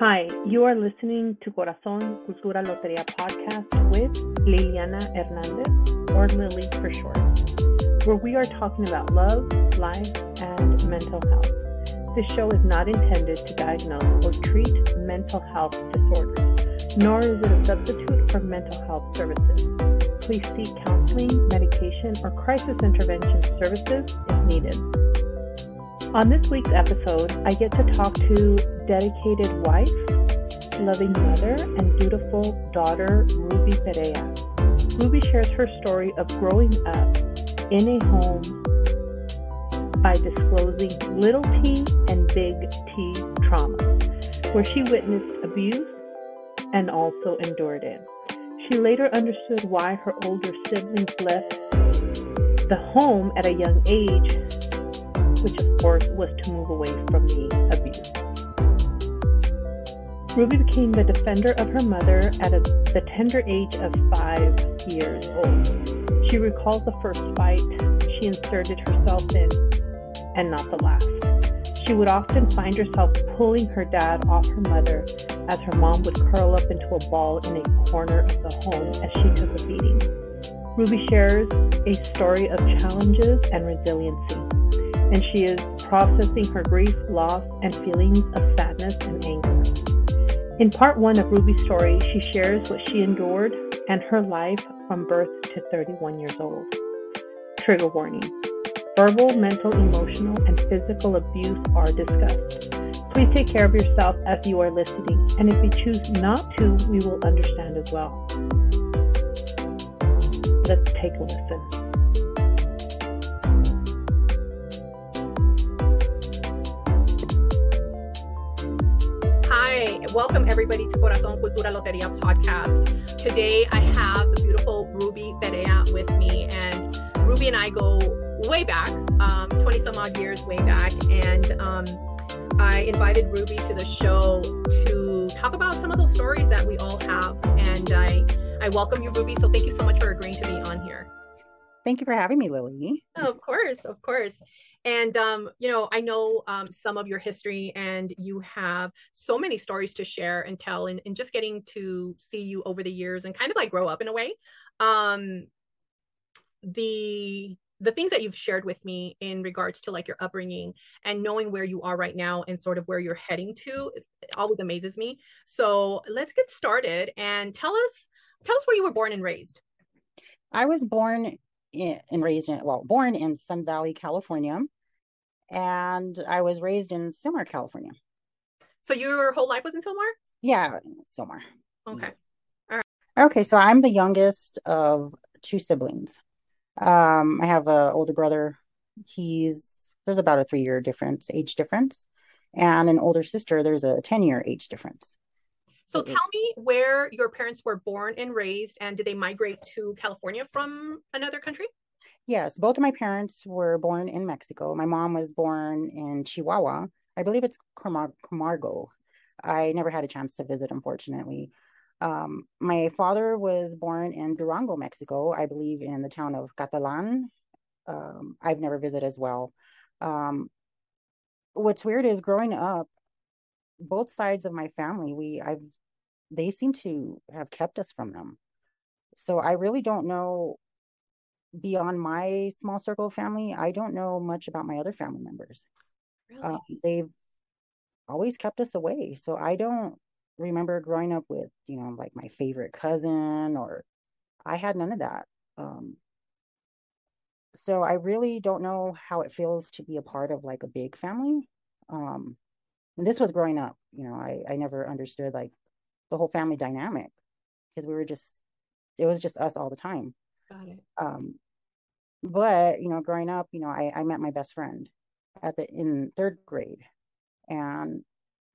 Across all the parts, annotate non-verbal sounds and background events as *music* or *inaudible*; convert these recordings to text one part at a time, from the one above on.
Hi, you are listening to Corazon Cultura Loteria podcast with Liliana Hernandez, or Lily for short, where we are talking about love, life, and mental health. This show is not intended to diagnose or treat mental health disorders, nor is it a substitute for mental health services. Please seek counseling, medication, or crisis intervention services if needed. On this week's episode, I get to talk to dedicated wife, loving mother, and dutiful daughter, Ruby Perea. Ruby shares her story of growing up in a home by disclosing little t and big T trauma, where she witnessed abuse and also endured it. She later understood why her older siblings left the home at a young age which of course was to move away from abuse. Ruby became the defender of her mother at a, the tender age of five years old. She recalls the first fight she inserted herself in, and not the last. She would often find herself pulling her dad off her mother as her mom would curl up into a ball in a corner of the home as she took a beating. Ruby shares a story of challenges and resiliency and she is processing her grief, loss, and feelings of sadness and anger. In part one of Ruby's story, she shares what she endured and her life from birth to 31 years old. Trigger warning verbal, mental, emotional, and physical abuse are discussed. Please take care of yourself as you are listening, and if you choose not to, we will understand as well. Let's take a listen. Welcome everybody to Corazon Cultura Loteria podcast. Today I have the beautiful Ruby Perea with me, and Ruby and I go way back, um, 20 some odd years way back, and um, I invited Ruby to the show to talk about some of those stories that we all have. And I, I welcome you, Ruby. So thank you so much for agreeing to be on here. Thank you for having me, Lily. Of course, of course. And um, you know, I know um, some of your history, and you have so many stories to share and tell, and, and just getting to see you over the years and kind of like grow up in a way. Um, the the things that you've shared with me in regards to like your upbringing and knowing where you are right now and sort of where you're heading to always amazes me. So let's get started and tell us tell us where you were born and raised. I was born and raised in well born in Sun Valley, California and I was raised in Sylmar, California. So your whole life was in Sylmar? Yeah, Sylmar. Okay. All right. Okay, so I'm the youngest of two siblings. Um, I have an older brother. He's there's about a three year difference, age difference, and an older sister. There's a ten year age difference. So tell me where your parents were born and raised, and did they migrate to California from another country? Yes, both of my parents were born in Mexico. My mom was born in Chihuahua. I believe it's Camargo. I never had a chance to visit, unfortunately. Um, my father was born in Durango, Mexico, I believe in the town of Catalan. Um, I've never visited as well. Um, what's weird is growing up, both sides of my family, we I've they seem to have kept us from them. So I really don't know beyond my small circle of family, I don't know much about my other family members. Really? Uh, they've always kept us away. So I don't remember growing up with, you know, like my favorite cousin or I had none of that. Um, so I really don't know how it feels to be a part of like a big family. Um, and this was growing up, you know, I, I never understood like the whole family dynamic because we were just, it was just us all the time. Got it. Um, but you know growing up you know I, I met my best friend at the in third grade and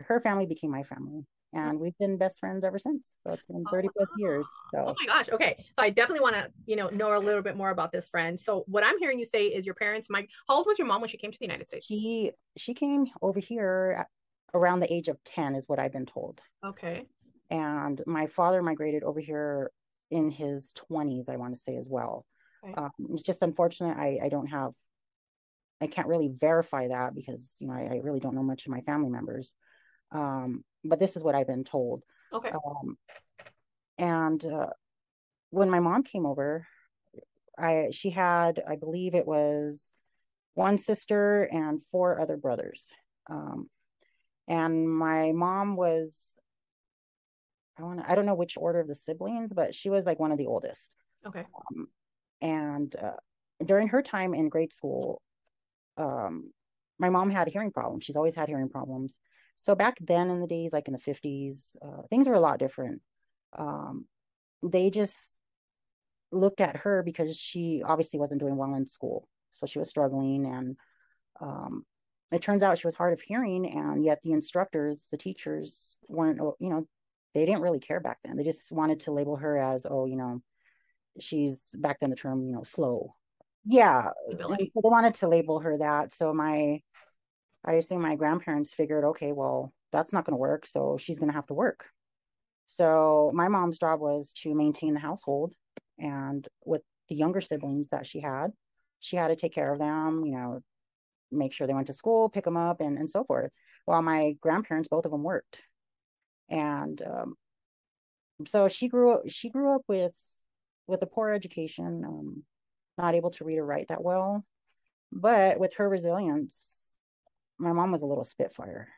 her family became my family mm. and we've been best friends ever since so it's been 30 plus years oh so. oh my gosh okay so i definitely want to you know know a little bit more about this friend so what i'm hearing you say is your parents my how old was your mom when she came to the united states? She she came over here around the age of 10 is what i've been told. Okay. And my father migrated over here in his 20s i want to say as well Right. Um, it's just unfortunate. I, I don't have, I can't really verify that because, you know, I, I really don't know much of my family members. Um, but this is what I've been told. Okay. Um, and uh, when my mom came over, I she had, I believe it was one sister and four other brothers. Um, and my mom was, I want I don't know which order of the siblings, but she was like one of the oldest. Okay. Um, and uh, during her time in grade school, um, my mom had hearing problems. She's always had hearing problems. So back then in the days, like in the 50s, uh, things were a lot different. Um, they just looked at her because she obviously wasn't doing well in school. So she was struggling. And um, it turns out she was hard of hearing. And yet the instructors, the teachers weren't, you know, they didn't really care back then. They just wanted to label her as, oh, you know, she's back then the term, you know, slow. Yeah. So they wanted to label her that. So my, I assume my grandparents figured, okay, well, that's not going to work. So she's going to have to work. So my mom's job was to maintain the household. And with the younger siblings that she had, she had to take care of them, you know, make sure they went to school, pick them up, and, and so forth. While my grandparents, both of them worked. And um, so she grew up, she grew up with with a poor education, um, not able to read or write that well. But with her resilience, my mom was a little spitfire.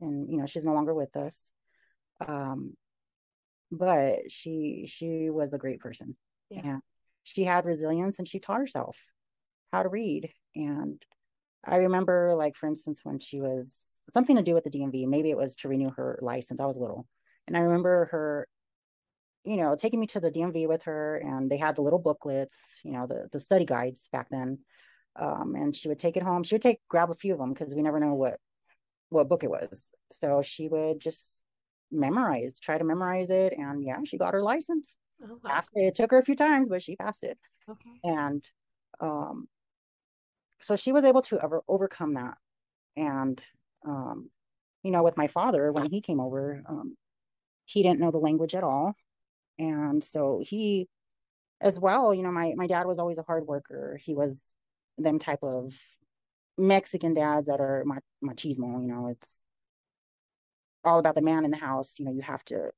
And, you know, she's no longer with us. Um, but she she was a great person. Yeah. And she had resilience and she taught herself how to read. And I remember, like, for instance, when she was something to do with the DMV, maybe it was to renew her license. I was little. And I remember her you know, taking me to the DMV with her, and they had the little booklets, you know, the the study guides back then. Um, and she would take it home. She would take grab a few of them because we never know what what book it was. So she would just memorize, try to memorize it, and yeah, she got her license. Oh, wow. Passed it. it took her a few times, but she passed it. Okay. And um, so she was able to ever overcome that. And um, you know, with my father, when he came over, um, he didn't know the language at all and so he as well you know my my dad was always a hard worker. He was them type of mexican dads that are machismo you know it's all about the man in the house. You know you have to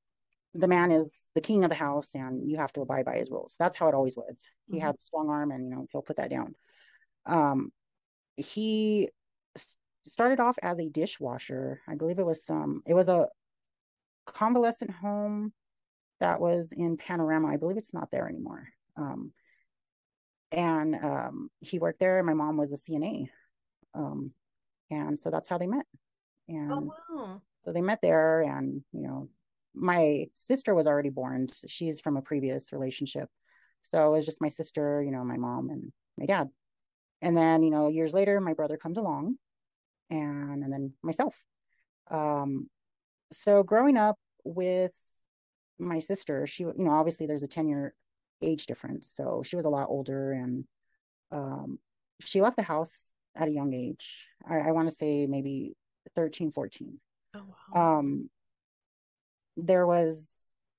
the man is the king of the house and you have to abide by his rules. That's how it always was. He mm-hmm. had a strong arm and you know he'll put that down. Um he started off as a dishwasher. I believe it was some it was a convalescent home that was in Panorama. I believe it's not there anymore. Um, and um, he worked there. My mom was a CNA. Um, and so that's how they met. And oh, wow. so they met there. And, you know, my sister was already born. She's from a previous relationship. So it was just my sister, you know, my mom and my dad. And then, you know, years later, my brother comes along and, and then myself. Um, so growing up with my sister, she, you know, obviously there's a 10 year age difference. So she was a lot older and um, she left the house at a young age. I, I want to say maybe 13, 14. Oh, wow. Um, there was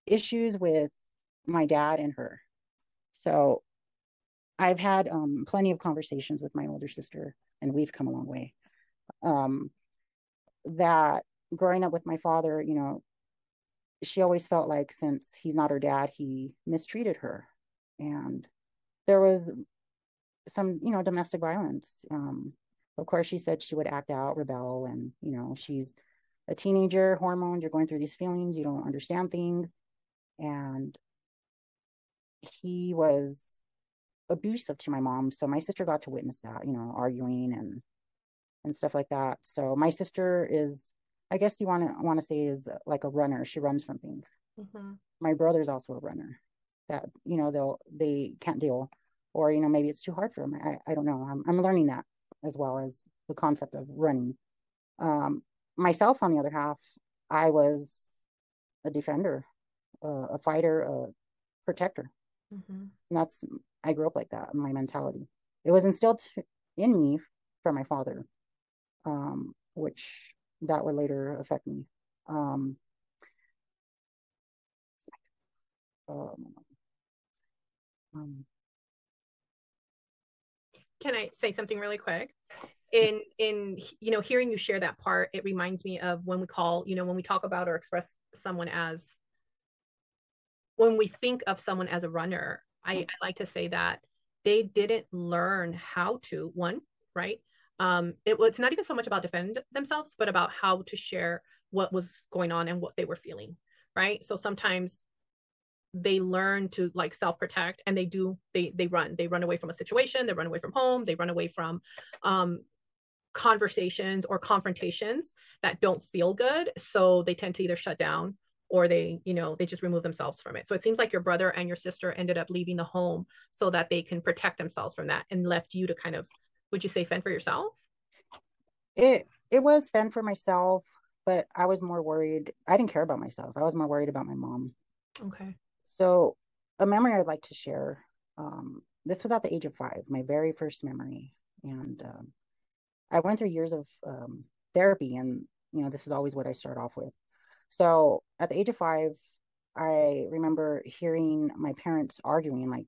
issues with my dad and her. So I've had um, plenty of conversations with my older sister, and we've come a long way. Um, that growing up with my father, you know, she always felt like since he's not her dad, he mistreated her. And there was some, you know, domestic violence. Um, of course, she said she would act out, rebel, and, you know, she's a teenager, hormones, you're going through these feelings, you don't understand things. And he was abusive to my mom. So my sister got to witness that, you know, arguing and and stuff like that. So my sister is I guess you want to want to say is like a runner. She runs from things. Mm-hmm. My brother's also a runner. That you know they'll they can't deal, or you know maybe it's too hard for them. I I don't know. I'm I'm learning that as well as the concept of running. Um, myself, on the other half, I was a defender, uh, a fighter, a protector. Mm-hmm. And that's I grew up like that. My mentality. It was instilled in me from my father, um, which that would later affect me. Um, um, um, Can I say something really quick? in in you know hearing you share that part it reminds me of when we call you know when we talk about or express someone as when we think of someone as a runner I. I like to say that they didn't learn how to one right um it, it's not even so much about defend themselves but about how to share what was going on and what they were feeling right? So sometimes they learn to like self protect and they do they they run. They run away from a situation they run away from home they run away from um conversations or confrontations that don't feel good. So they tend to either shut down or they you know they just remove themselves from it. So it seems like your brother and your sister ended up leaving the home so that they can protect themselves from that and left you to kind of would you say fend for yourself? It it was fend for myself but i was more worried i didn't care about myself i was more worried about my mom. Okay. So a memory i'd like to share um, this was at the age of five my very first memory and um, i went through years of um, therapy and you know this is always what i start off with. So at the age of five i remember hearing my parents arguing like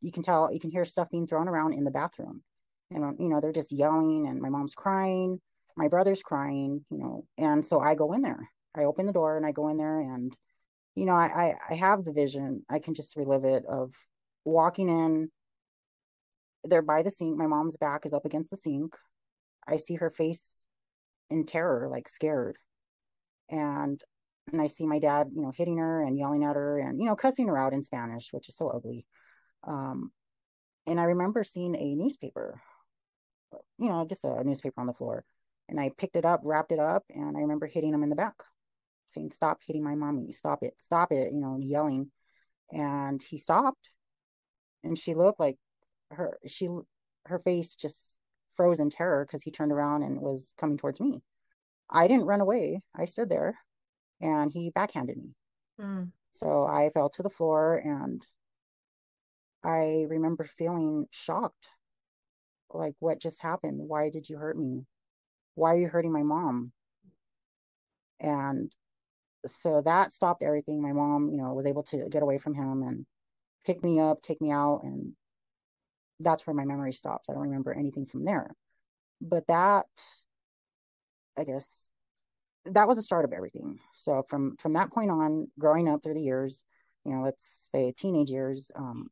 you can tell you can hear stuff being thrown around in the bathroom and you know they're just yelling and my mom's crying my brother's crying you know and so i go in there. I open the door and i go in there and you know i i have the vision. I can just relive it of walking in. They're by the sink. My mom's back is up against the sink. I see her face in terror like scared. And and i see my dad you know hitting her and yelling at her and you know cussing her out in spanish which is so ugly. Um and i remember seeing a newspaper you know, just a newspaper on the floor. And I picked it up, wrapped it up, and I remember hitting him in the back, saying, Stop hitting my mommy, stop it, stop it, you know, yelling. And he stopped. And she looked like her she her face just froze in terror because he turned around and was coming towards me. I didn't run away. I stood there and he backhanded me. Mm. So I fell to the floor and I remember feeling shocked like what just happened? Why did you hurt me? Why are you hurting my mom? And so that stopped everything. My mom you know was able to get away from him and pick me up take me out and that's where my memory stops. I don't remember anything from there. But that i guess that was the start of everything. So from from that point on growing up through the years you know let's say teenage years um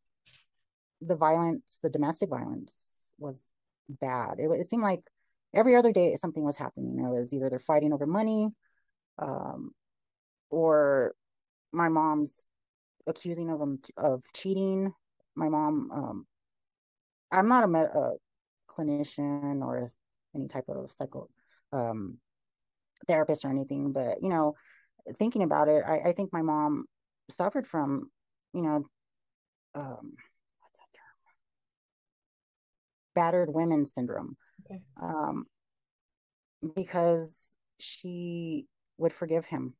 the violence the domestic violence was bad. It, it seemed like every other day something was happening. It was either they're fighting over money, um, or my mom's accusing of them of cheating. My mom, um, I'm not a, med- a clinician or any type of psycho um, therapist or anything, but you know, thinking about it, I, I think my mom suffered from, you know, um, battered women syndrome okay. um, because she would forgive him.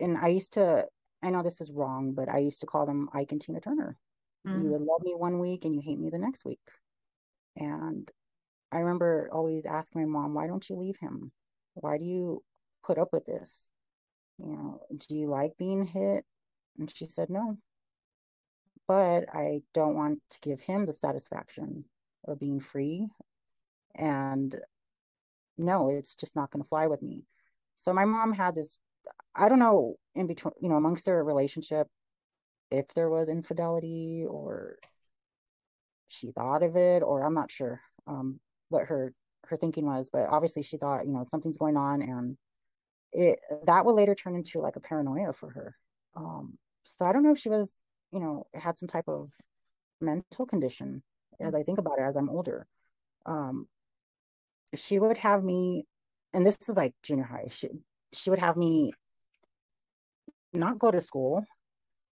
And I used to, I know this is wrong, but I used to call them Ike and Tina Turner. Mm. You would love me one week and you hate me the next week. And I remember always asking my mom, why don't you leave him? Why do you put up with this? You know, do you like being hit? And she said, no. But I don't want to give him the satisfaction of being free. And no, it's just not going to fly with me. So my mom had this, I don't know, in between, you know, amongst their relationship, if there was infidelity or she thought of it, or I'm not sure um, what her her thinking was, but obviously she thought, you know, something's going on, and it that would later turn into like a paranoia for her. Um, so I don't know if she was, you know, had some type of mental condition as I think about it as I'm older. Um, she would have me, and this is like junior high. She she would have me not go to school,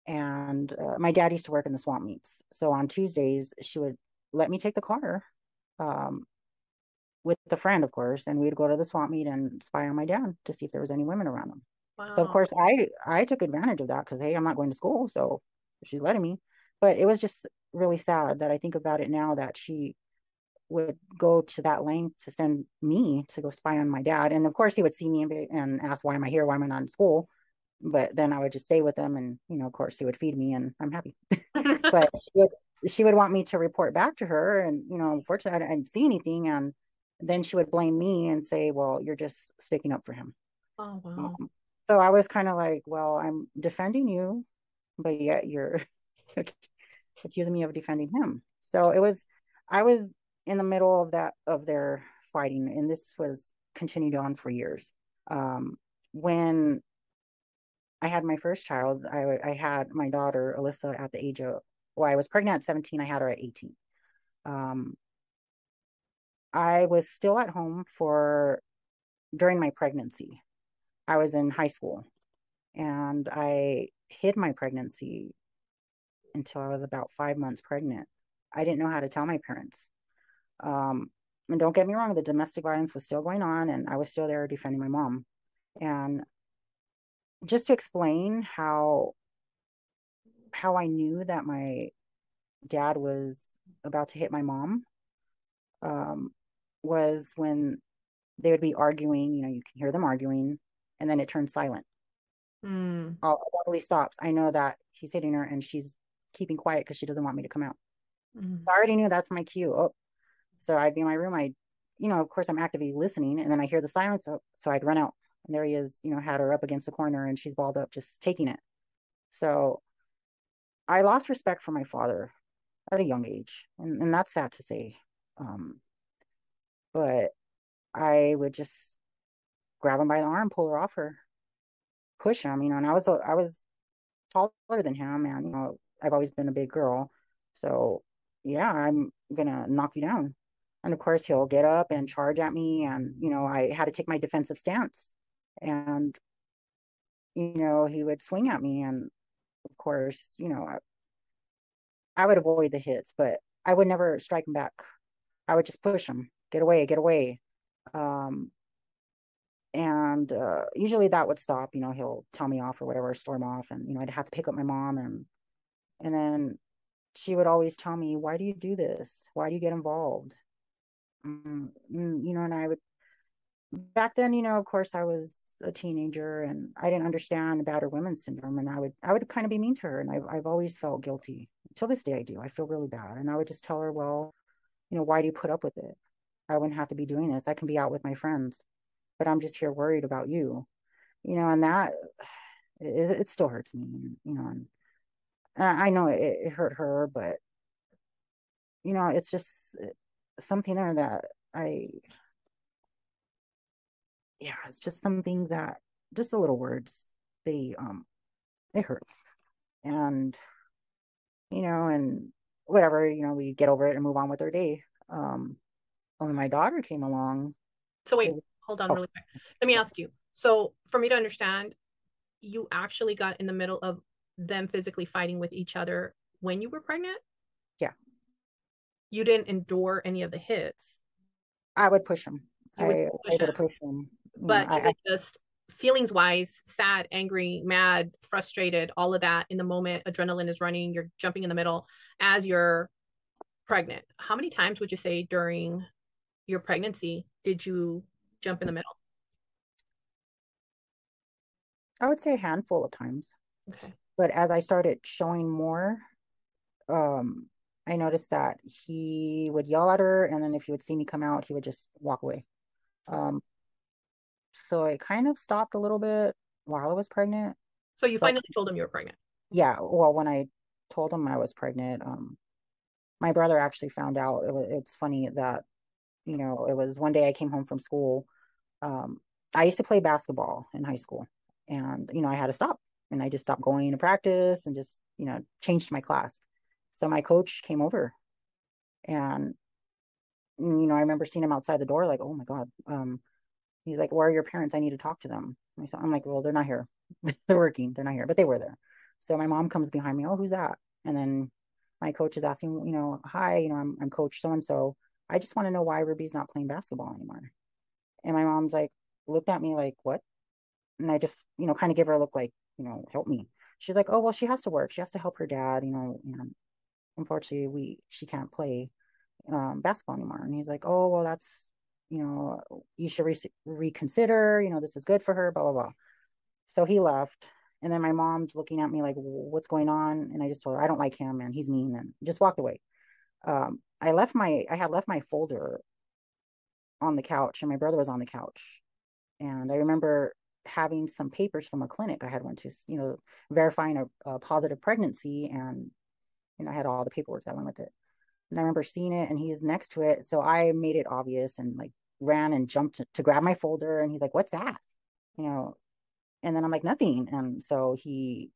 and uh, my dad used to work in the swamp meets. So on Tuesdays, she would let me take the car, um, with a friend, of course, and we'd go to the swamp meet and spy on my dad to see if there was any women around him. Wow. So of course, I I took advantage of that because hey, I'm not going to school, so she's letting me. But it was just really sad that I think about it now that she would go to that length to send me to go spy on my dad. And of course, he would see me and, and ask, Why am I here? Why am I not in school? But then I would just stay with him. And, you know, of course, he would feed me and I'm happy. *laughs* but *laughs* she would, she would want me to report back to her. And, you know, unfortunately, I didn't see anything. And then she would blame me and say, "Well, you're just sticking up for him." Oh wow. Um, so I was kind of like, "Well, I'm defending you, but yet you're *laughs* accusing me of defending him." So it was, I was in the middle of that of their fighting, and this was continued on for years. Um, when I had my first child, I, I had my daughter Alyssa at the age of well, I was pregnant at 17. I had her at 18. Um, I was still at home for during my pregnancy. I was in high school and I hid my pregnancy until I was about five months pregnant. I didn't know how to tell my parents. Um, and don't get me wrong, the domestic violence was still going on and I was still there defending my mom. And just to explain how how I knew that my dad was about to hit my mom um, was when they would be arguing. You know, you can hear them arguing, and then it turns silent. Mm. All abruptly stops. I know that he's hitting her, and she's keeping quiet because she doesn't want me to come out. Mm. I already knew that's my cue. Oh, so I'd be in my room. I, you know, of course, I'm actively listening, and then I hear the silence. So, so I'd run out, and there he is. You know, had her up against the corner, and she's balled up, just taking it. So I lost respect for my father at a young age, and, and that's sad to say. Um, but I would just grab him by the arm, pull her off her, push him, you know. And I was I was taller than him, and you know I've always been a big girl, so yeah, I'm gonna knock you down. And of course, he'll get up and charge at me, and you know I had to take my defensive stance, and you know he would swing at me, and of course, you know I, I would avoid the hits, but I would never strike him back. I would just push him, get away, get away. Um, and uh, usually that would stop. You know, he'll tell me off or whatever, storm off, and you know, I'd have to pick up my mom, and and then she would always tell me, "Why do you do this? Why do you get involved?" Mm, mm you know, and I would back then, you know, of course, I was a teenager and I didn't understand battered women's syndrome, and I would I would kind of be mean to her, and I've I've always felt guilty. Till this day, I do. I feel really bad, and I would just tell her, well, you know, why do you put up with it? I wouldn't have to be doing this. I can be out with my friends, but I'm just here worried about you, you know, and that *sighs* it, it still hurts me, you know, and I know it, it hurt her, but you know, it's just something there that I yeah, it's just some things that just the little words they um it hurts. And you know, and whatever, you know, we get over it and move on with our day. Um only my daughter came along. So wait, hold on oh. really quick. Let me ask you. So for me to understand, you actually got in the middle of them physically fighting with each other when you were pregnant? Yeah. You didn't endure any of the hits. I would push them. I, push I would push them mm, but I, I, just feelings wise sad angry mad frustrated all of that in the moment adrenaline is running you're jumping in the middle as you're pregnant how many times would you say during your pregnancy did you jump in the middle i would say a handful of times okay but as i started showing more um i noticed that he would yell at her and then if he would see me come out he would just walk away um so it kind of stopped a little bit while I was pregnant. So you finally told him you were pregnant? Yeah. Well, when I told him I was pregnant, um, my brother actually found out. It was, it's funny that, you know, it was one day I came home from school. Um, I used to play basketball in high school and, you know, I had to stop and I just stopped going to practice and just, you know, changed my class. So my coach came over and, you know, I remember seeing him outside the door like, oh my God, um, He's like, Where are your parents? I need to talk to them. I'm like, Well, they're not here. *laughs* they're working. They're not here, but they were there. So my mom comes behind me. Oh, who's that? And then my coach is asking, you know, hi, you know, I'm, I'm coach so and so. I just want to know why Ruby's not playing basketball anymore. And my mom's like, looked at me like, what? And I just, you know, kind of give her a look like, you know, help me. She's like, oh, well, she has to work. She has to help her dad, you know, and unfortunately, we, she can't play um, basketball anymore. And he's like, oh, well, that's, you know, you should re- reconsider, you know, this is good for her, blah, blah, blah. So he left. And then my mom's looking at me like, what's going on? And I just told her, I don't like him and he's mean and just walked away. Um, I left my, I had left my folder on the couch and my brother was on the couch. And I remember having some papers from a clinic I had one to, you know, verifying a, a positive pregnancy and you know, I had all the paperwork that went with it. And I remember seeing it and he's next to it. So I made it obvious and like ran and jumped to, to grab my folder and he's like, What's that? You know, and then I'm like, nothing. And so he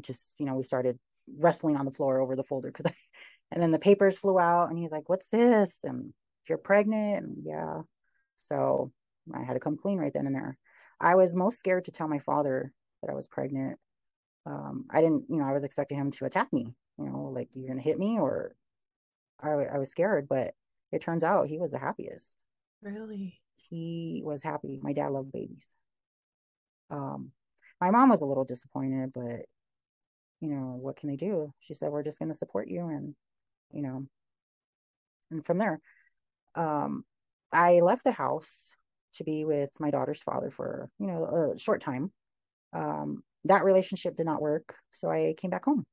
just, you know, we started wrestling on the floor over the folder because *laughs* and then the papers flew out and he's like, What's this? And you're pregnant. And yeah. So I had to come clean right then and there. I was most scared to tell my father that I was pregnant. Um, I didn't, you know, I was expecting him to attack me, you know, like you're gonna hit me or I, I was scared, but it turns out he was the happiest. Really? He was happy. My dad loved babies. Um, my mom was a little disappointed, but you know, what can they do? She said, we're just going to support you. And, you know, and from there, um, I left the house to be with my daughter's father for, you know, a short time. Um, that relationship did not work. So I came back home.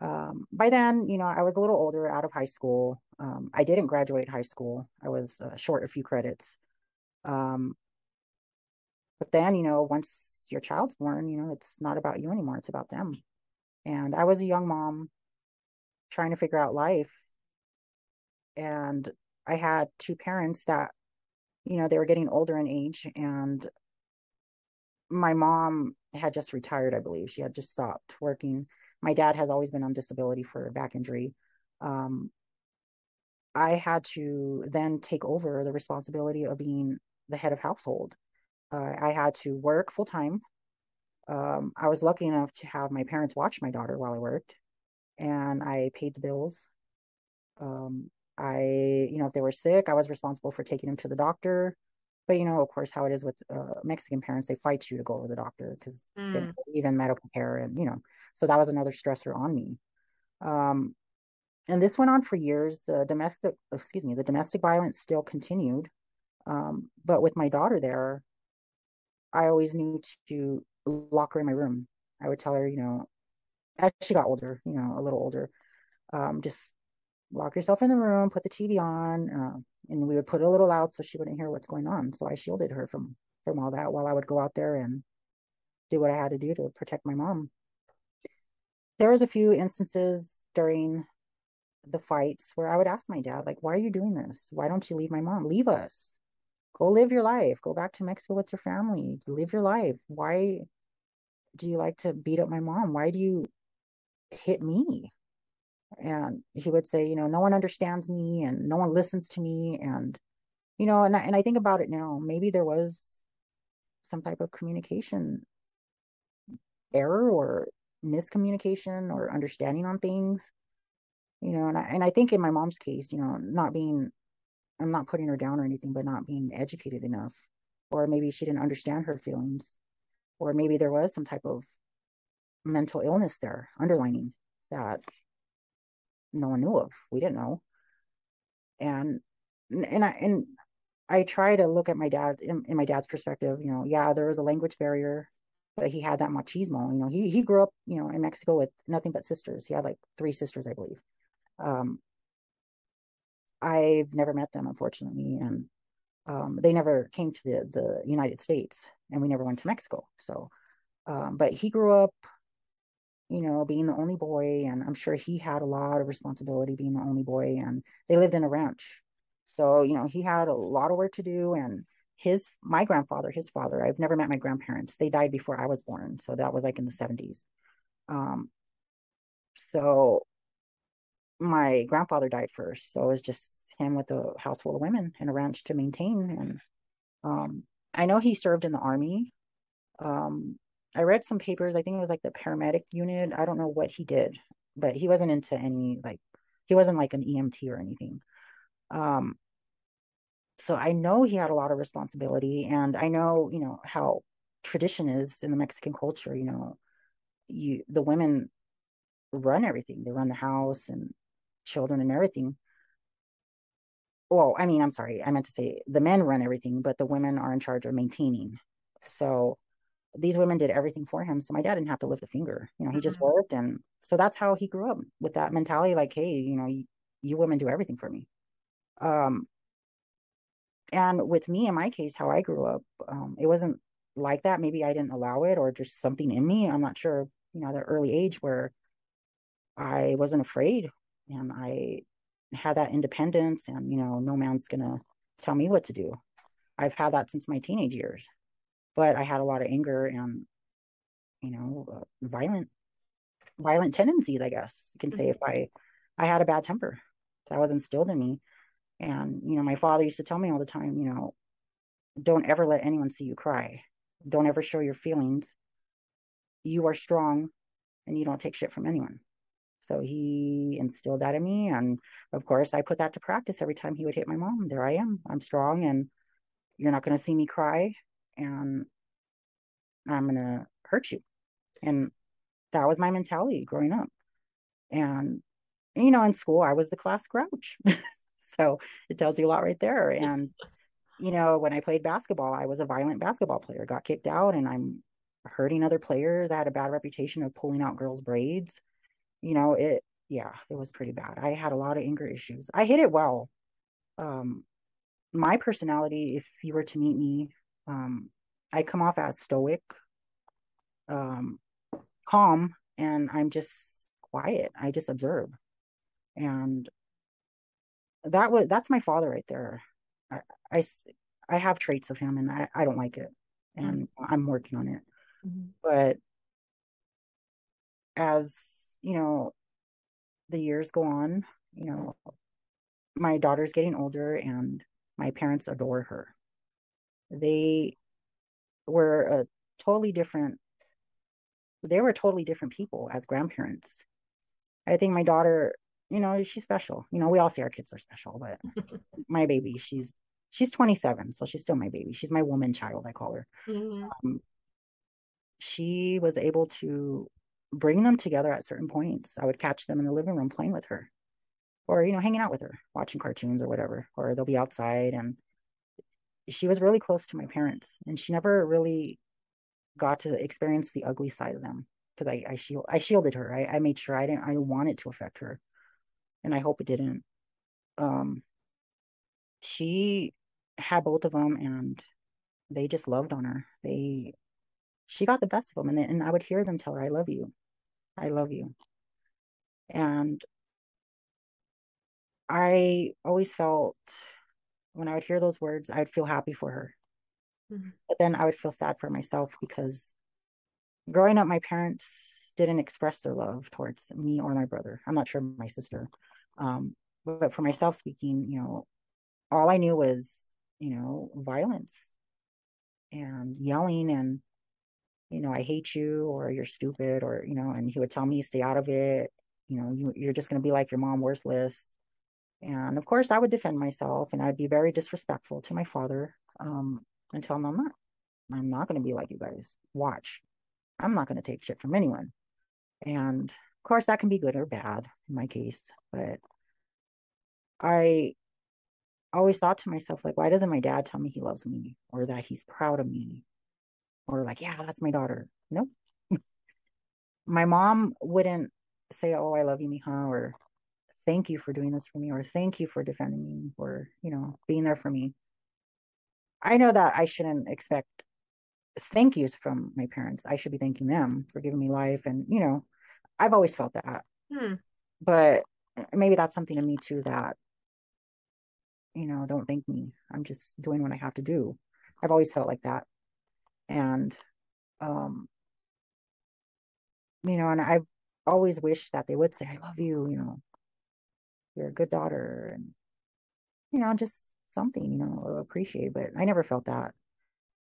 Um, by then, you know, I was a little older out of high school. Um, I didn't graduate high school. I was uh, short a few credits. Um, but then, you know, once your child's born, you know, it's not about you anymore. It's about them. And I was a young mom trying to figure out life. And I had two parents that, you know, they were getting older in age. And my mom had just retired, I believe. She had just stopped working. My dad has always been on disability for back injury. Um, I had to then take over the responsibility of being the head of household. Uh, I had to work full time. Um, I was lucky enough to have my parents watch my daughter while I worked, and I paid the bills. Um, I, you know, if they were sick, I was responsible for taking them to the doctor. But you know, of course, how it is with uh, Mexican parents, they fight you to go to the doctor because mm. even medical care, and you know, so that was another stressor on me. Um, and this went on for years. The domestic, excuse me, the domestic violence still continued. Um, but with my daughter there, I always knew to lock her in my room. I would tell her, you know, as she got older, you know, a little older, um, just lock yourself in the room, put the TV on, uh, and we would put it a little loud so she wouldn't hear what's going on. So I shielded her from from all that while I would go out there and do what I had to do to protect my mom. There was a few instances during the fights where I would ask my dad, like, why are you doing this? Why don't you leave my mom? Leave us go live your life go back to mexico with your family live your life why do you like to beat up my mom why do you hit me and he would say you know no one understands me and no one listens to me and you know and I, and I think about it now maybe there was some type of communication error or miscommunication or understanding on things you know and I, and I think in my mom's case you know not being I'm not putting her down or anything, but not being educated enough. Or maybe she didn't understand her feelings. Or maybe there was some type of mental illness there underlining that no one knew of. We didn't know. And and I and I try to look at my dad in, in my dad's perspective, you know, yeah, there was a language barrier, but he had that machismo. You know, he he grew up, you know, in Mexico with nothing but sisters. He had like three sisters, I believe. Um, I've never met them, unfortunately, and um, they never came to the the United States, and we never went to Mexico. So, um, but he grew up, you know, being the only boy, and I'm sure he had a lot of responsibility being the only boy. And they lived in a ranch, so you know, he had a lot of work to do. And his my grandfather, his father, I've never met my grandparents. They died before I was born, so that was like in the 70s. Um, so my grandfather died first, so it was just him with a house full of women and a ranch to maintain. And um, I know he served in the army. Um, I read some papers. I think it was like the paramedic unit. I don't know what he did, but he wasn't into any like he wasn't like an EMT or anything. Um, so I know he had a lot of responsibility, and I know you know how tradition is in the Mexican culture. You know, you the women run everything. They run the house and children and everything. Well, I mean, I'm sorry, I meant to say the men run everything, but the women are in charge of maintaining. So these women did everything for him. So my dad didn't have to lift a finger. You know, he mm-hmm. just worked. And so that's how he grew up with that mentality like, hey, you know, you, you women do everything for me. Um, and with me in my case how i grew up um, it wasn't like that maybe i didn't allow it or just something in me i'm not sure you know at the early age where i wasn't afraid and i had that independence and you know no man's gonna tell me what to do i've had that since my teenage years but i had a lot of anger and you know uh, violent violent tendencies i guess you can say mm-hmm. if i i had a bad temper that was instilled in me and you know my father used to tell me all the time you know don't ever let anyone see you cry don't ever show your feelings you are strong and you don't take shit from anyone so he instilled that in me. And of course, I put that to practice every time he would hit my mom. There I am. I'm strong and you're not going to see me cry and I'm going to hurt you. And that was my mentality growing up. And, you know, in school, I was the class grouch. *laughs* so it tells you a lot right there. *laughs* And, you know, when I played basketball, I was a violent basketball player, got kicked out, and I'm hurting other players. I had a bad reputation of pulling out girls' braids you know, it, yeah, it was pretty bad. I had a lot of anger issues. I hid it well. Um, my personality, if you were to meet me, um, I come off as stoic, um, calm, and I'm just quiet. I just observe. And that was that's my father right there. I, I, I have traits of him and I, I don't like it. And mm-hmm. I'm working on it. Mm-hmm. But as you know, the years go on, you know, my daughter's getting older and my parents adore her. They were a totally different they were totally different people as grandparents. I think my daughter, you know, she's special. You know, we all say our kids are special, but *laughs* my baby, she's she's 27, so she's still my baby. She's my woman child, I call her. Mm-hmm. Um, she was able to bring them together at certain points. I would catch them in the living room playing with her or, you know, hanging out with her, watching cartoons or whatever, or they'll be outside. And she was really close to my parents and she never really got to experience the ugly side of them because I, I, shield, I shielded her. I, I made sure I didn't, I didn't want it to affect her. And I hope it didn't. Um, she had both of them and they just loved on her. They, she got the best of them. And, and I would hear them tell her, I love you. I love you. And I always felt when I would hear those words, I'd feel happy for her. Mm-hmm. But then I would feel sad for myself because growing up, my parents didn't express their love towards me or my brother. I'm not sure my sister. Um, but for myself speaking, you know, all I knew was, you know, violence and yelling and you know, I hate you or you're stupid or, you know, and he would tell me, stay out of it. You know, you, you're just going to be like your mom, worthless. And of course, I would defend myself and I'd be very disrespectful to my father um, and tell him I'm not. I'm not going to be like you guys. Watch. I'm not going to take shit from anyone. And of course, that can be good or bad in my case. But I always thought to myself, like, why doesn't my dad tell me he loves me or that he's proud of me or like, yeah, that's my daughter. Nope. *laughs* my mom wouldn't say, oh, I love you, Mija, or thank you for doing this for me, or thank you for defending me, or, you know, being there for me. I know that I shouldn't expect thank yous from my parents. I should be thanking them for giving me life. And, you know, I've always felt that. Hmm. But maybe that's something to me too that, you know, don't thank me. I'm just doing what I have to do. I've always felt like that and um you know and i've always wished that they would say i love you you know you're a good daughter and you know just something you know appreciate but i never felt that.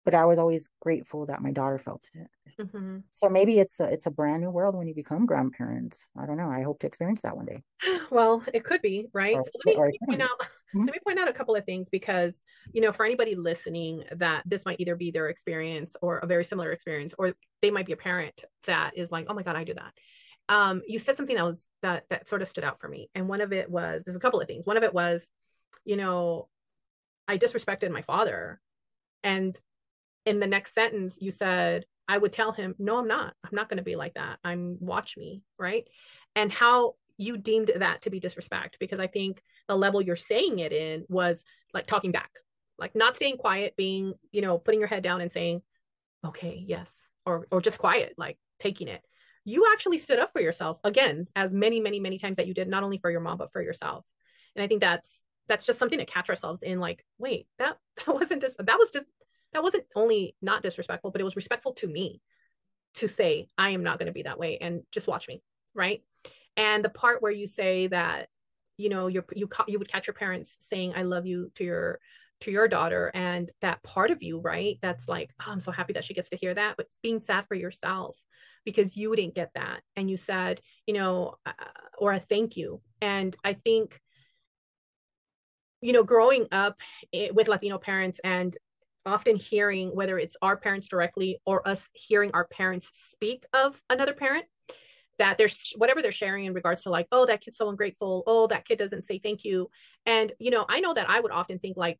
But i was always grateful that my daughter felt it. Mm-hmm. so maybe it's a it's a brand new world when you become grandparents. I don't know. I hope to experience that one day. *gasps* Well it could be right? Or, so let, me, let me point out mm-hmm. let me point out a couple of things because you know for anybody listening that this might either be their experience or a very similar experience or they might be a parent that is like oh my god i do that um, you said something that was that that sort of stood out for me and one of it was there's a couple of things. One of it was you know i disrespected my father and in the next sentence you said i would tell him no i'm not. I'm not going to be like that. I'm watch me right? And how you deemed that to be disrespect because i think the level you're saying it in was like talking back like not staying quiet, being, you know, putting your head down and saying, okay, yes, or or just quiet, like taking it. You actually stood up for yourself again, as many, many, many times that you did, not only for your mom, but for yourself. And I think that's that's just something to catch ourselves in like, wait, that *laughs* that wasn't just that was just that wasn't only not disrespectful, but it was respectful to me to say, I am not going to be that way and just watch me. Right. And the part where you say that, you know, you you, you would catch your parents saying, I love you to your, to your daughter and that part of you, right? That's like, oh, I'm so happy that she gets to hear that, but it's being sad for yourself because you didn't get that. And you said, you know, uh, or a thank you. And I think, you know, growing up eh, with Latino parents and often hearing whether it's our parents directly or us hearing our parents speak of another parent that there's whatever they're sharing in regards to like oh that kid's so ungrateful oh that kid doesn't say thank you and you know i know that i would often think like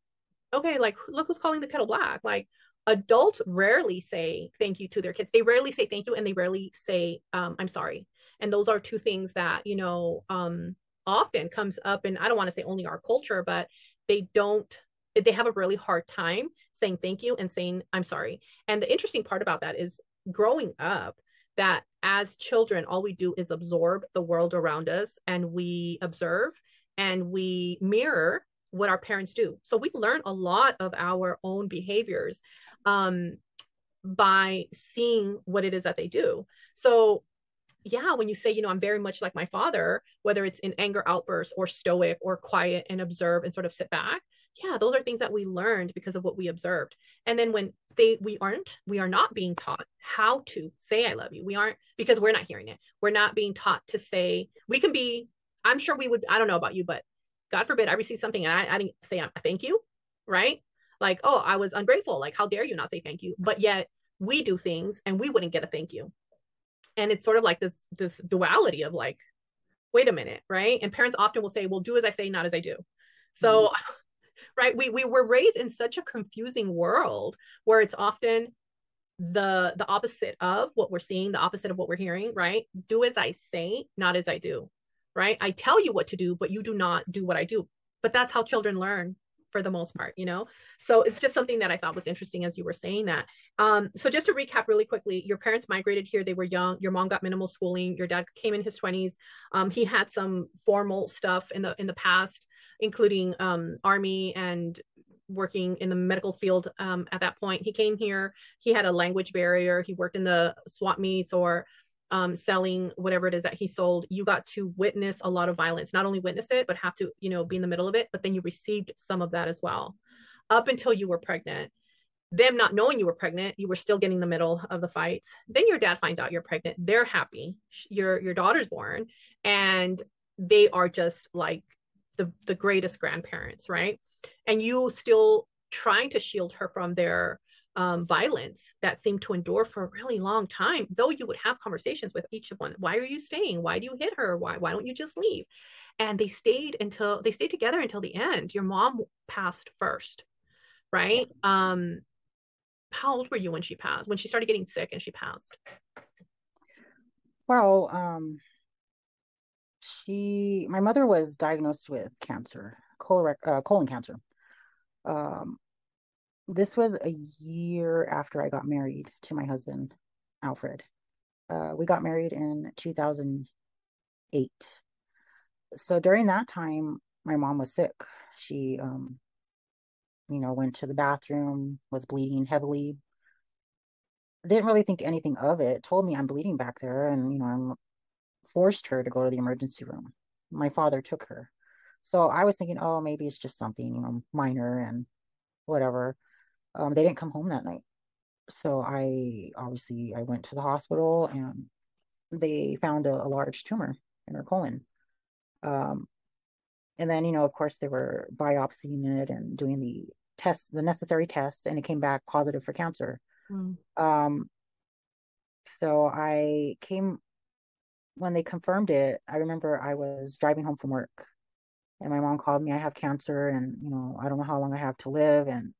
okay like look who's calling the kettle black like adults rarely say thank you to their kids. They rarely say thank you and they rarely say um, i'm sorry. And those are two things that you know um, often comes up and i don't want to say only our culture but they don't they have a really hard time saying thank you and saying i'm sorry. And the interesting part about that is growing up that as children all we do is absorb the world around us and we observe and we mirror what our parents do. So we learn a lot of our own behaviors um, by seeing what it is that they do. So yeah when you say you know i'm very much like my father whether it's in anger outbursts or stoic or quiet and observe and sort of sit back yeah those are things that we learned because of what we observed. And then when they we aren't we are not being taught how to say i love you. We aren't because we're not hearing it. We're not being taught to say we can be i'm sure we would i don't know about you but god forbid i receive something and i, I didn't say I thank you right like oh i was ungrateful. Like how dare you not say thank you? But yet we do things and we wouldn't get a thank you. And it's sort of like this this duality of like wait a minute right? And parents often will say well do as i say not as i do. So mm-hmm. *laughs* right we we were raised in such a confusing world where it's often the the opposite of what we're seeing the opposite of what we're hearing right? Do as i say not as i do right? I tell you what to do but you do not do what i do. But that's how children learn for the most part you know? So it's just something that i thought was interesting as you were saying that. Um so just to recap really quickly your parents migrated here. They were young. Your mom got minimal schooling. Your dad came in his 20s um he had some formal stuff in the in the past including um, army and working in the medical field um, at that point. He came here, he had a language barrier, he worked in the swap meets or um, selling whatever it is that he sold. You got to witness a lot of violence, not only witness it, but have to, you know, be in the middle of it, but then you received some of that as well up until you were pregnant. Them not knowing you were pregnant, you were still getting the middle of the fights. Then your dad finds out you're pregnant. They're happy. Your your daughter's born, and they are just like the the greatest grandparents right and you still trying to shield her from their um, violence that seemed to endure for a really long time though you would have conversations with each of one why are you staying? Why do you hit her? Why why don't you just leave? And they stayed until they stayed together until the end. Your mom passed first right? Um how old were you when she passed when she started getting sick and she passed? Well um she my mother was diagnosed with cancer colon, uh, colon cancer. Um, this was a year after i got married to my husband alfred uh, we got married in 2008 so during that time my mom was sick she um, you know went to the bathroom was bleeding heavily didn't really think anything of it told me i'm bleeding back there and you know i'm forced her to go to the emergency room. My father took her. So I was thinking, oh, maybe it's just something, you know, minor and whatever. Um, they didn't come home that night. So I obviously I went to the hospital and they found a, a large tumor in her colon. Um, and then, you know, of course, they were biopsying it and doing the tests, the necessary tests, and it came back positive for cancer. Mm. Um, so I came when they confirmed it, I remember I was driving home from work and my mom called me, I have cancer and, you know, I don't know how long I have to live. And,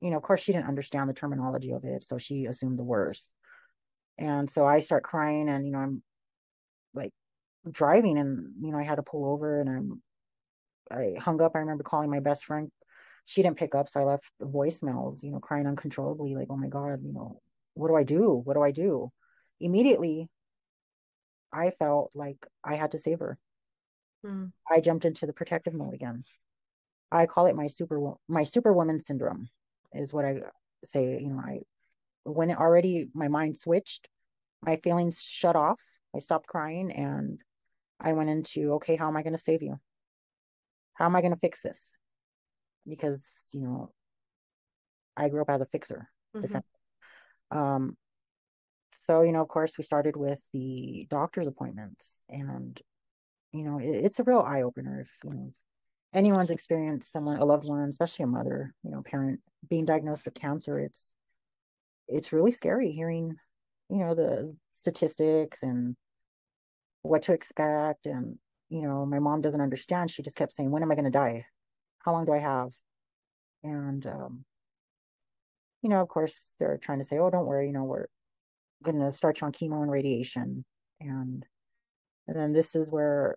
you know, of course she didn't understand the terminology of it. So she assumed the worst. And so I start crying and, you know, I'm like driving and, you know, I had to pull over and I'm, I hung up. I remember calling my best friend. she didn't pick up. So I left voicemails, you know, crying uncontrollably, like, oh my God, you know, what do I do? What do I do? Immediately, I felt like I had to save her. Mm. I jumped into the protective mode again. I call it my super my superwoman syndrome is what I say. You know, I when it already my mind switched, my feelings shut off. I stopped crying and I went into okay, how am I going to save you? How am I going to fix this? Because you know, I grew up as a fixer. Mm-hmm. Um, so you know, of course, we started with the doctor's appointments, and you know, it, it's a real eye opener if you know anyone's experienced someone, a loved one, especially a mother, you know, parent being diagnosed with cancer. It's it's really scary hearing, you know, the statistics and what to expect. And you know my mom doesn't understand. She just kept saying when am i going to die? How long do i have? And um, you know of course they're trying to say oh don't worry you know we're going to start you on chemo and radiation. And and then this is where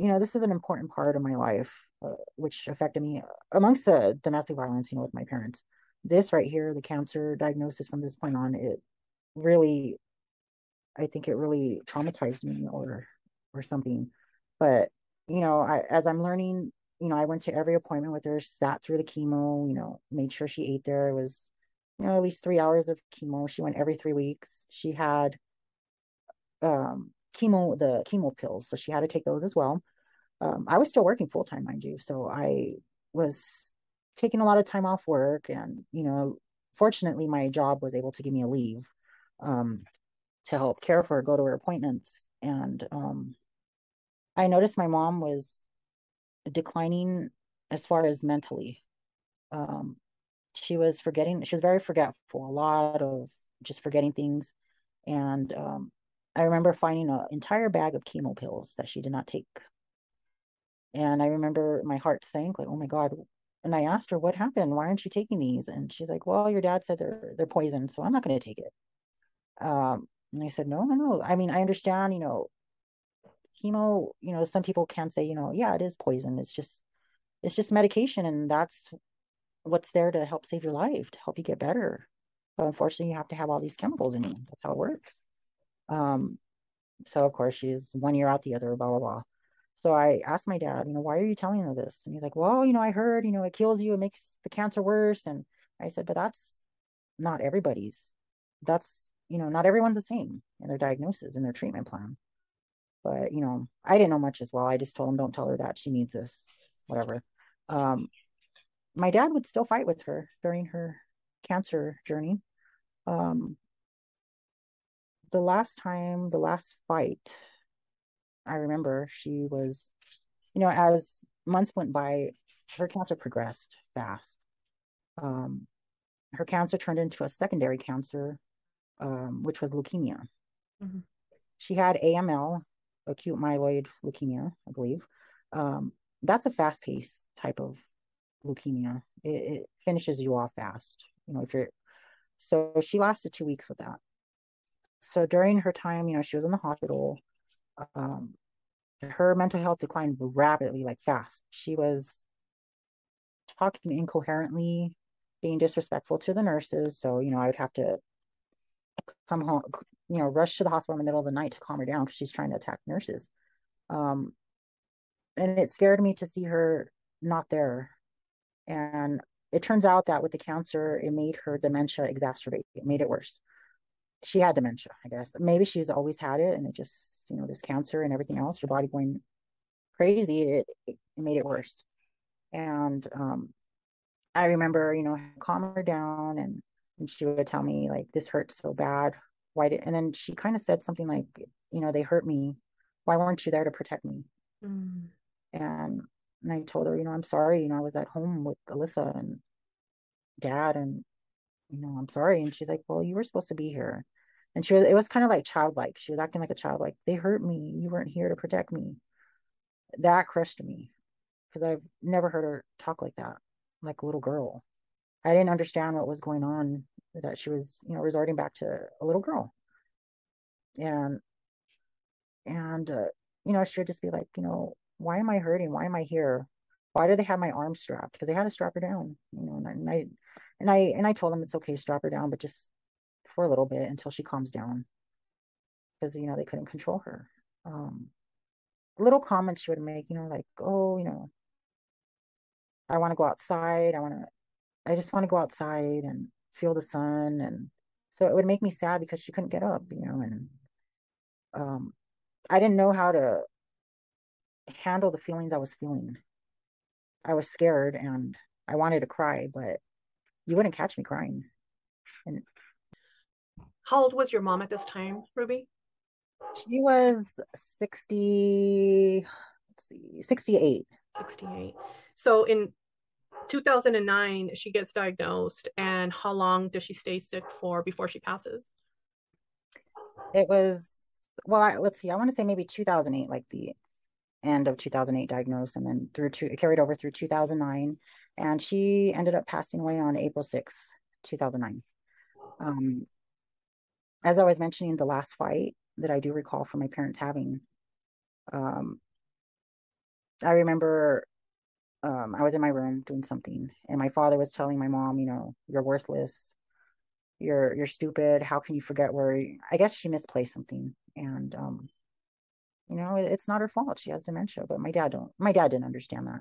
you know this is an important part of my life uh, which affected me amongst the domestic violence you know with my parents this right here the cancer diagnosis from this point on it really i think it really traumatized me or or something. But, you know, I, as I'm learning, you know, I went to every appointment with her, sat through the chemo, you know, made sure she ate there. It was, you know, at least three hours of chemo. She went every three weeks. She had um, chemo, the chemo pills. So she had to take those as well. Um, I was still working full time, mind you. So I was taking a lot of time off work. And, you know, fortunately, my job was able to give me a leave um, to help care for her, go to her appointments. And um, I noticed my mom was declining as far as mentally. Um, she was forgetting, she was very forgetful, a lot of just forgetting things. And um, I remember finding an entire bag of chemo pills that she did not take. And I remember my heart sank, like, oh my God. And I asked her, what happened? Why aren't you taking these? And she's like, well, your dad said they're they're poison, so I'm not going to take it. Um, and I said, no, no, no. I mean, I understand, you know, chemo you know some people can say you know yeah it is poison it's just it's just medication and that's what's there to help save your life to help you get better but unfortunately you have to have all these chemicals in you that's how it works um so of course she's one year out the other blah blah blah. So i asked my dad you know why are you telling her this? And he's like well you know i heard you know it kills you it makes the cancer worse. And i said but that's not everybody's that's you know not everyone's the same in their diagnosis and their treatment plan. But you know i didn't know much as well. I just told him don't tell her that. She needs this whatever. Um my dad would still fight with her during her cancer journey. Um the last time the last fight i remember she was you know as months went by her cancer progressed fast um her cancer turned into a secondary cancer um, which was leukemia mm-hmm. she had aml acute myeloid leukemia, I believe. Um, that's a fast paced type of leukemia. It, it, finishes you off fast. You know, if you're so she lasted two weeks with that. So during her time, you know, she was in the hospital. Um, her mental health declined rapidly, like fast. She was talking incoherently, being disrespectful to the nurses. So, you know, I would have to come home, you know, rush to the hospital in the middle of the night to calm her down because she's trying to attack nurses. Um, and it scared me to see her not there. And it turns out that with the cancer, it made her dementia exacerbate. It made it worse. She had dementia, I guess. Maybe she's always had it, and it just, you know, this cancer and everything else, her body going crazy, it, it made it worse. And um, I remember, you know, calm her down, and, and she would tell me like, "This hurts so bad why did and then she kind of said something like you know they hurt me why weren't you there to protect me mm. and and i told her you know i'm sorry you know i was at home with alyssa and dad and you know i'm sorry and she's like well you were supposed to be here and she was it was kind of like childlike she was acting like a child like they hurt me you weren't here to protect me that crushed me because i've never heard her talk like that like a little girl i didn't understand what was going on that she was, you know, resorting back to a little girl. And, and, uh, you know, she would just be like, you know, why am I hurting? Why am I here? Why do they have my arm strapped? Because they had to strap her down, you know. And I and I and I told them it's okay, to strap her down, but just for a little bit until she calms down, because you know they couldn't control her. Um, little comments she would make, you know, like, oh, you know, I want to go outside. I want to, I just want to go outside and feel the sun. And so it would make me sad because she couldn't get up, you know, and um, I didn't know how to handle the feelings I was feeling. I was scared and I wanted to cry, but you wouldn't catch me crying. And how old was your mom at this time, Ruby? She was 60, let's see, 68. 68. So in 2009, she gets diagnosed. And how long does she stay sick for before she passes? It was, well, I, let's see, I want to say maybe 2008, like the end of 2008 diagnosed, and then through to, carried over through 2009. And she ended up passing away on April 6, 2009. Um, as I was mentioning, the last fight that I do recall from my parents having, um, I remember um, I was in my room doing something, and my father was telling my mom, you know, you're worthless, you're you're stupid. How can you forget where? I guess she misplaced something, and um, you know, it's not her fault. She has dementia, but my dad don't. My dad didn't understand that.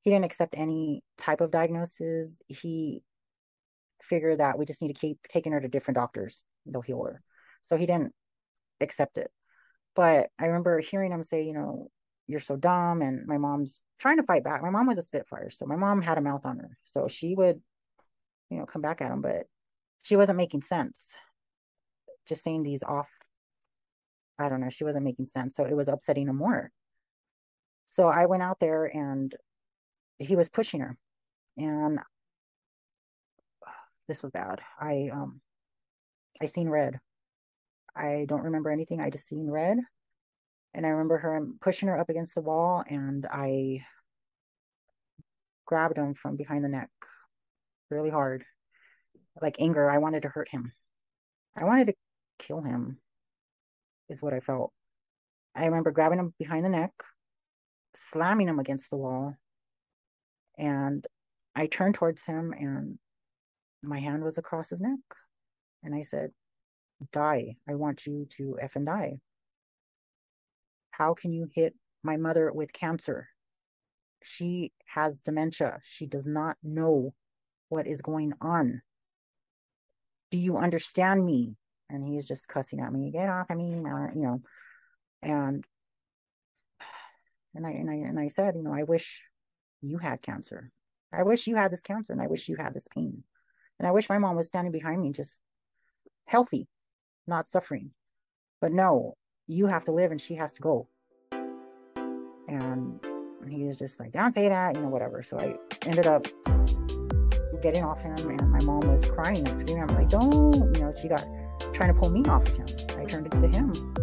He didn't accept any type of diagnosis. He figured that we just need to keep taking her to different doctors. They'll heal her. So he didn't accept it. But I remember hearing him say, you know, you're so dumb and my mom's trying to fight back my mom was a spitfire so my mom had a mouth on her so she would you know come back at him but she wasn't making sense just saying these off i don't know she wasn't making sense so it was upsetting him more. So i went out there and he was pushing her and *sighs* this was bad. I um i seen red. I don't remember anything. I just seen red and I remember her pushing her up against the wall, and I grabbed him from behind the neck really hard, like anger. I wanted to hurt him. I wanted to kill him, is what I felt. I remember grabbing him behind the neck, slamming him against the wall, and I turned towards him, and my hand was across his neck. And I said, Die. I want you to F and die. How can you hit my mother with cancer? She has dementia. She does not know what is going on. Do you understand me? And he's just cussing at me. Get off of me, uh, you know. And and I and I and I said, you know, I wish you had cancer. I wish you had this cancer, and I wish you had this pain, and I wish my mom was standing behind me, just healthy, not suffering. But no, you have to live and she has to go. And he was just like, don't say that, you know, whatever. So I ended up getting off him, and my mom was crying and screaming. I'm like, don't, you know, she got trying to pull me off of him. I turned it to him.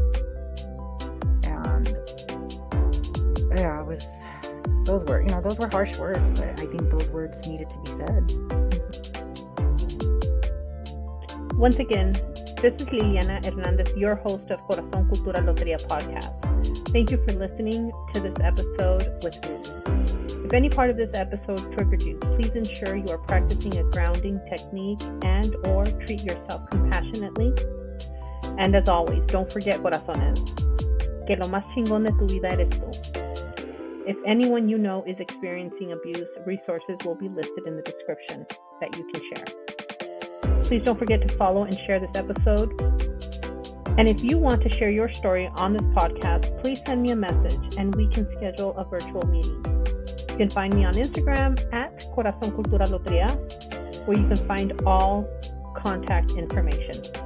And yeah, it was, those were, you know, those were harsh words, but I think those words needed to be said. Once again, this is Liliana Hernandez, your host of Corazon Cultura Loteria podcast. Thank you for listening to this episode with me. If any part of this episode triggered you, please ensure you are practicing a grounding technique and or treat yourself compassionately. And as always, don't forget corazones, que lo más chingón de tu vida eres tú. If anyone you know is experiencing abuse, resources will be listed in the description that you can share. Please don't forget to follow and share this episode. And if you want to share your story on this podcast, please send me a message and we can schedule a virtual meeting. You can find me on Instagram at Corazon Cultura Loteria, where you can find all contact information.